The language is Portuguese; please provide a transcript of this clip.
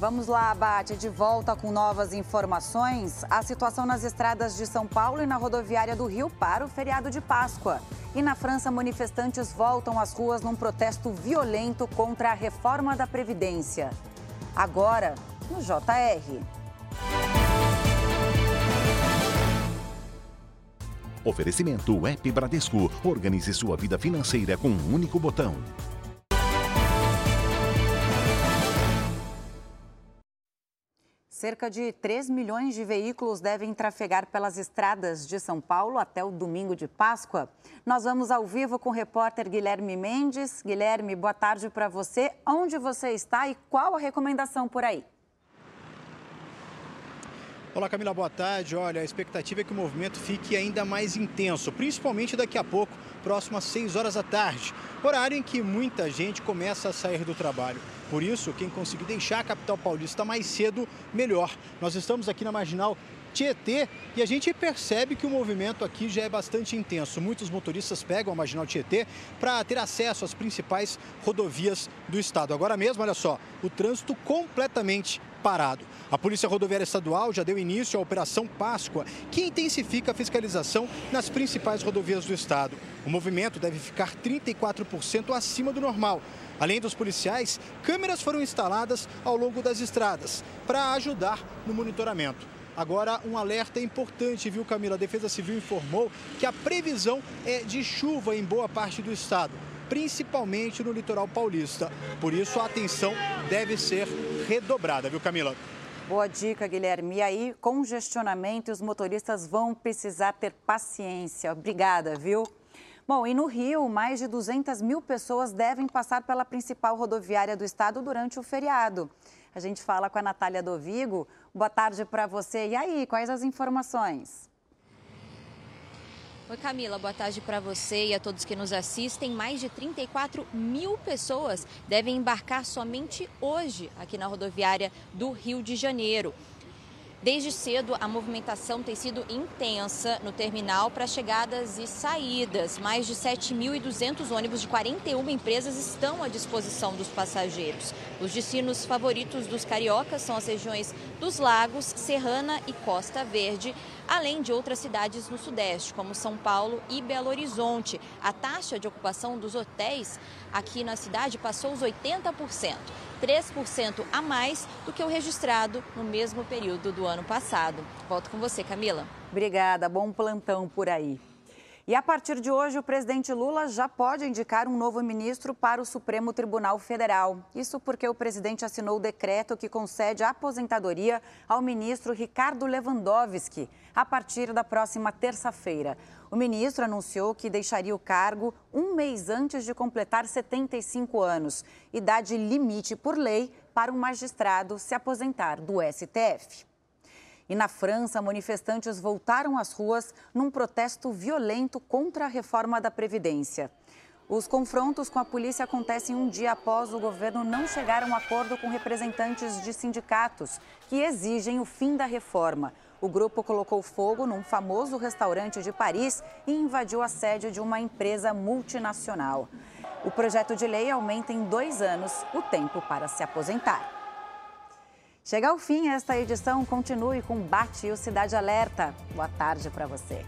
Vamos lá, Bate, de volta com novas informações. A situação nas estradas de São Paulo e na rodoviária do Rio para o feriado de Páscoa. E na França, manifestantes voltam às ruas num protesto violento contra a reforma da Previdência. Agora, no JR. Oferecimento App Bradesco. Organize sua vida financeira com um único botão. Cerca de 3 milhões de veículos devem trafegar pelas estradas de São Paulo até o domingo de Páscoa. Nós vamos ao vivo com o repórter Guilherme Mendes. Guilherme, boa tarde para você. Onde você está e qual a recomendação por aí? Olá Camila, boa tarde. Olha, a expectativa é que o movimento fique ainda mais intenso, principalmente daqui a pouco, próximo às 6 horas da tarde, horário em que muita gente começa a sair do trabalho. Por isso, quem conseguir deixar a capital paulista mais cedo, melhor. Nós estamos aqui na Marginal Tietê e a gente percebe que o movimento aqui já é bastante intenso. Muitos motoristas pegam a Marginal Tietê para ter acesso às principais rodovias do estado. Agora mesmo, olha só, o trânsito completamente parado. A Polícia Rodoviária Estadual já deu início à Operação Páscoa, que intensifica a fiscalização nas principais rodovias do estado. O movimento deve ficar 34% acima do normal. Além dos policiais, câmeras foram instaladas ao longo das estradas para ajudar no monitoramento. Agora, um alerta importante, viu, Camila? A Defesa Civil informou que a previsão é de chuva em boa parte do estado, principalmente no litoral paulista. Por isso, a atenção deve ser redobrada, viu, Camila? Boa dica, Guilherme. E aí, congestionamento, os motoristas vão precisar ter paciência. Obrigada, viu? Bom, e no Rio, mais de 200 mil pessoas devem passar pela principal rodoviária do estado durante o feriado. A gente fala com a Natália Dovigo. Boa tarde para você. E aí, quais as informações? Oi, Camila, boa tarde para você e a todos que nos assistem. Mais de 34 mil pessoas devem embarcar somente hoje aqui na rodoviária do Rio de Janeiro. Desde cedo, a movimentação tem sido intensa no terminal para chegadas e saídas. Mais de 7.200 ônibus de 41 empresas estão à disposição dos passageiros. Os destinos favoritos dos cariocas são as regiões dos Lagos, Serrana e Costa Verde, além de outras cidades no Sudeste, como São Paulo e Belo Horizonte. A taxa de ocupação dos hotéis aqui na cidade passou os 80%. 3% a mais do que o registrado no mesmo período do ano passado. Volto com você, Camila. Obrigada, bom plantão por aí. E a partir de hoje, o presidente Lula já pode indicar um novo ministro para o Supremo Tribunal Federal. Isso porque o presidente assinou o decreto que concede a aposentadoria ao ministro Ricardo Lewandowski a partir da próxima terça-feira. O ministro anunciou que deixaria o cargo um mês antes de completar 75 anos, idade limite por lei para um magistrado se aposentar do STF. E na França, manifestantes voltaram às ruas num protesto violento contra a reforma da Previdência. Os confrontos com a polícia acontecem um dia após o governo não chegar a um acordo com representantes de sindicatos que exigem o fim da reforma. O grupo colocou fogo num famoso restaurante de Paris e invadiu a sede de uma empresa multinacional. O projeto de lei aumenta em dois anos o tempo para se aposentar. Chega ao fim esta edição, continue com Bate e o Cidade Alerta. Boa tarde para você.